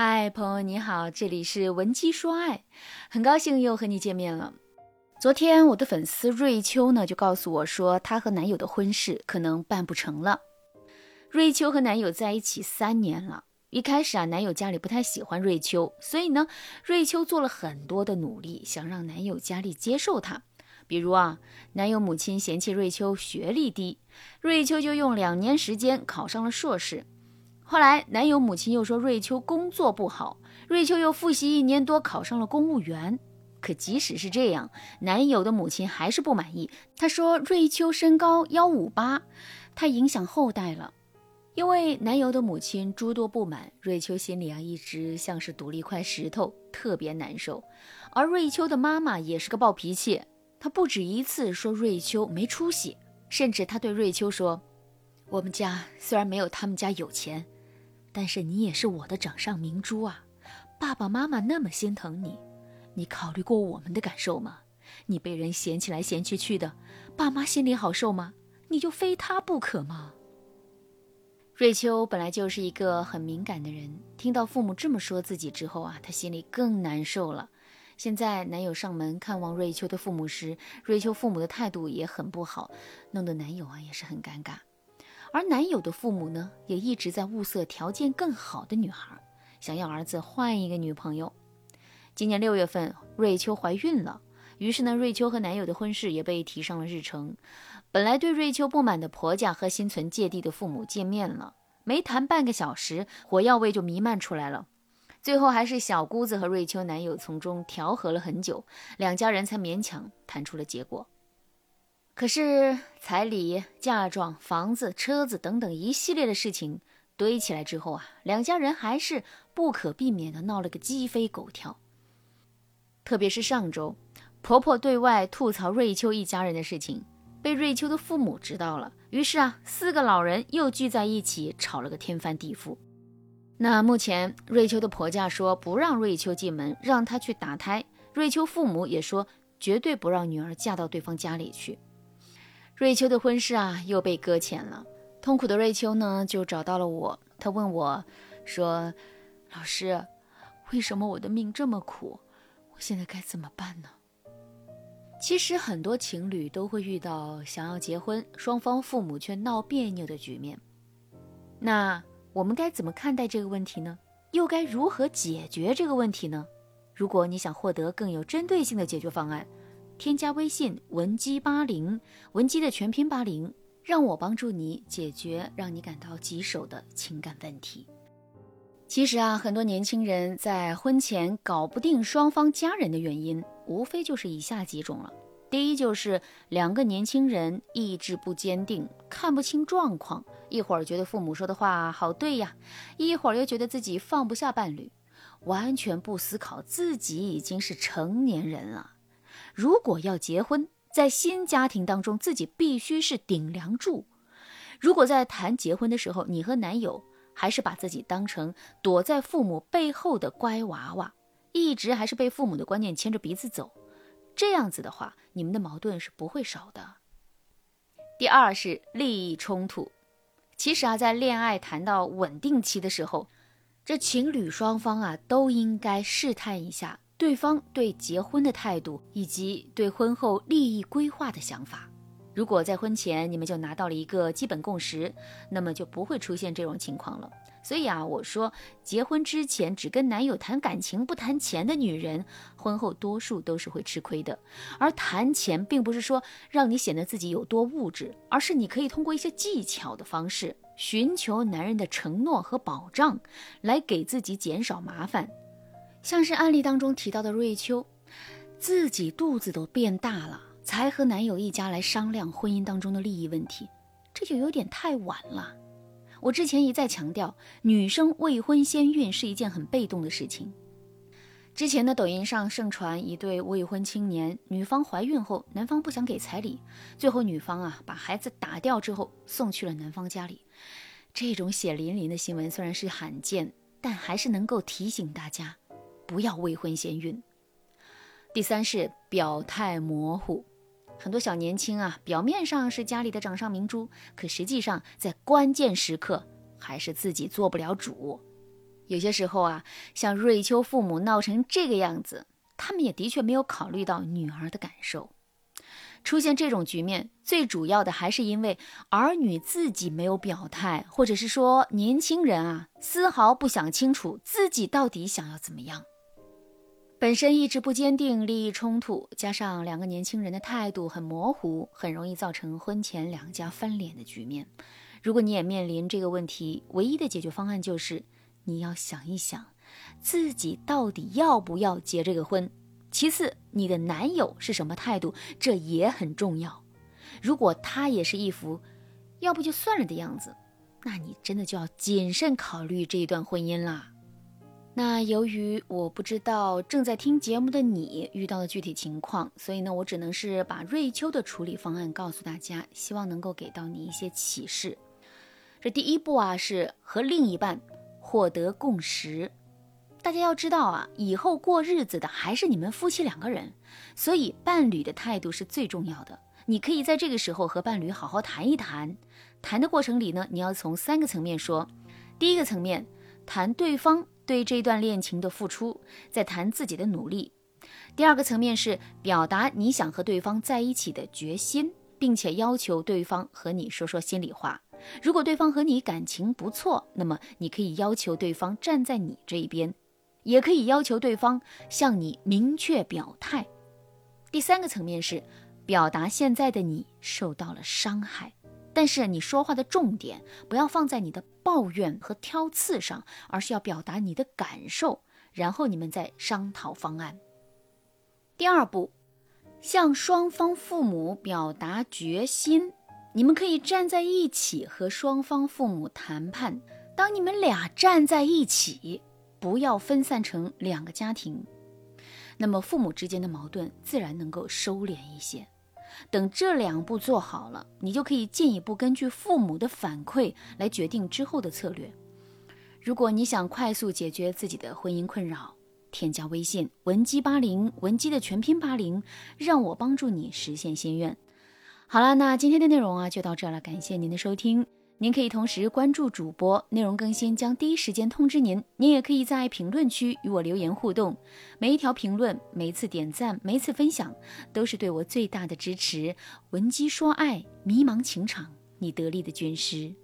嗨，朋友你好，这里是文姬说爱，很高兴又和你见面了。昨天我的粉丝瑞秋呢就告诉我说，她和男友的婚事可能办不成了。瑞秋和男友在一起三年了，一开始啊，男友家里不太喜欢瑞秋，所以呢，瑞秋做了很多的努力，想让男友家里接受她。比如啊，男友母亲嫌弃瑞秋学历低，瑞秋就用两年时间考上了硕士。后来，男友母亲又说瑞秋工作不好，瑞秋又复习一年多，考上了公务员。可即使是这样，男友的母亲还是不满意。她说瑞秋身高幺五八，太影响后代了。因为男友的母亲诸多不满，瑞秋心里啊一直像是堵了一块石头，特别难受。而瑞秋的妈妈也是个暴脾气，她不止一次说瑞秋没出息，甚至她对瑞秋说：“我们家虽然没有他们家有钱。”但是你也是我的掌上明珠啊，爸爸妈妈那么心疼你，你考虑过我们的感受吗？你被人嫌起来嫌弃去的，爸妈心里好受吗？你就非他不可吗？瑞秋本来就是一个很敏感的人，听到父母这么说自己之后啊，她心里更难受了。现在男友上门看望瑞秋的父母时，瑞秋父母的态度也很不好，弄得男友啊也是很尴尬。而男友的父母呢，也一直在物色条件更好的女孩，想要儿子换一个女朋友。今年六月份，瑞秋怀孕了，于是呢，瑞秋和男友的婚事也被提上了日程。本来对瑞秋不满的婆家和心存芥蒂的父母见面了，没谈半个小时，火药味就弥漫出来了。最后还是小姑子和瑞秋男友从中调和了很久，两家人才勉强谈出了结果。可是彩礼、嫁妆、房子、车子等等一系列的事情堆起来之后啊，两家人还是不可避免的闹了个鸡飞狗跳。特别是上周，婆婆对外吐槽瑞秋一家人的事情，被瑞秋的父母知道了，于是啊，四个老人又聚在一起吵了个天翻地覆。那目前瑞秋的婆家说不让瑞秋进门，让她去打胎；瑞秋父母也说绝对不让女儿嫁到对方家里去。瑞秋的婚事啊，又被搁浅了。痛苦的瑞秋呢，就找到了我。她问我，说：“老师，为什么我的命这么苦？我现在该怎么办呢？”其实很多情侣都会遇到想要结婚，双方父母却闹别扭的局面。那我们该怎么看待这个问题呢？又该如何解决这个问题呢？如果你想获得更有针对性的解决方案，添加微信文姬八零，文姬的全拼八零，让我帮助你解决让你感到棘手的情感问题。其实啊，很多年轻人在婚前搞不定双方家人的原因，无非就是以下几种了。第一，就是两个年轻人意志不坚定，看不清状况，一会儿觉得父母说的话好对呀，一会儿又觉得自己放不下伴侣，完全不思考自己已经是成年人了。如果要结婚，在新家庭当中，自己必须是顶梁柱。如果在谈结婚的时候，你和男友还是把自己当成躲在父母背后的乖娃娃，一直还是被父母的观念牵着鼻子走，这样子的话，你们的矛盾是不会少的。第二是利益冲突。其实啊，在恋爱谈到稳定期的时候，这情侣双方啊都应该试探一下。对方对结婚的态度，以及对婚后利益规划的想法，如果在婚前你们就拿到了一个基本共识，那么就不会出现这种情况了。所以啊，我说结婚之前只跟男友谈感情不谈钱的女人，婚后多数都是会吃亏的。而谈钱，并不是说让你显得自己有多物质，而是你可以通过一些技巧的方式，寻求男人的承诺和保障，来给自己减少麻烦。像是案例当中提到的瑞秋，自己肚子都变大了，才和男友一家来商量婚姻当中的利益问题，这就有点太晚了。我之前一再强调，女生未婚先孕是一件很被动的事情。之前的抖音上盛传一对未婚青年，女方怀孕后，男方不想给彩礼，最后女方啊把孩子打掉之后送去了男方家里。这种血淋淋的新闻虽然是罕见，但还是能够提醒大家。不要未婚先孕。第三是表态模糊，很多小年轻啊，表面上是家里的掌上明珠，可实际上在关键时刻还是自己做不了主。有些时候啊，像瑞秋父母闹成这个样子，他们也的确没有考虑到女儿的感受。出现这种局面，最主要的还是因为儿女自己没有表态，或者是说年轻人啊丝毫不想清楚自己到底想要怎么样。本身意志不坚定，利益冲突，加上两个年轻人的态度很模糊，很容易造成婚前两家翻脸的局面。如果你也面临这个问题，唯一的解决方案就是你要想一想，自己到底要不要结这个婚。其次，你的男友是什么态度，这也很重要。如果他也是一副要不就算了的样子，那你真的就要谨慎考虑这一段婚姻啦。那由于我不知道正在听节目的你遇到的具体情况，所以呢，我只能是把瑞秋的处理方案告诉大家，希望能够给到你一些启示。这第一步啊，是和另一半获得共识。大家要知道啊，以后过日子的还是你们夫妻两个人，所以伴侣的态度是最重要的。你可以在这个时候和伴侣好好谈一谈，谈的过程里呢，你要从三个层面说。第一个层面，谈对方。对这段恋情的付出，在谈自己的努力。第二个层面是表达你想和对方在一起的决心，并且要求对方和你说说心里话。如果对方和你感情不错，那么你可以要求对方站在你这一边，也可以要求对方向你明确表态。第三个层面是表达现在的你受到了伤害。但是你说话的重点不要放在你的抱怨和挑刺上，而是要表达你的感受，然后你们再商讨方案。第二步，向双方父母表达决心，你们可以站在一起和双方父母谈判。当你们俩站在一起，不要分散成两个家庭，那么父母之间的矛盾自然能够收敛一些。等这两步做好了，你就可以进一步根据父母的反馈来决定之后的策略。如果你想快速解决自己的婚姻困扰，添加微信文姬八零，文姬的全拼八零，让我帮助你实现心愿。好了，那今天的内容啊就到这了，感谢您的收听。您可以同时关注主播，内容更新将第一时间通知您。您也可以在评论区与我留言互动，每一条评论、每一次点赞、每一次分享，都是对我最大的支持。闻鸡说爱，迷茫情场，你得力的军师。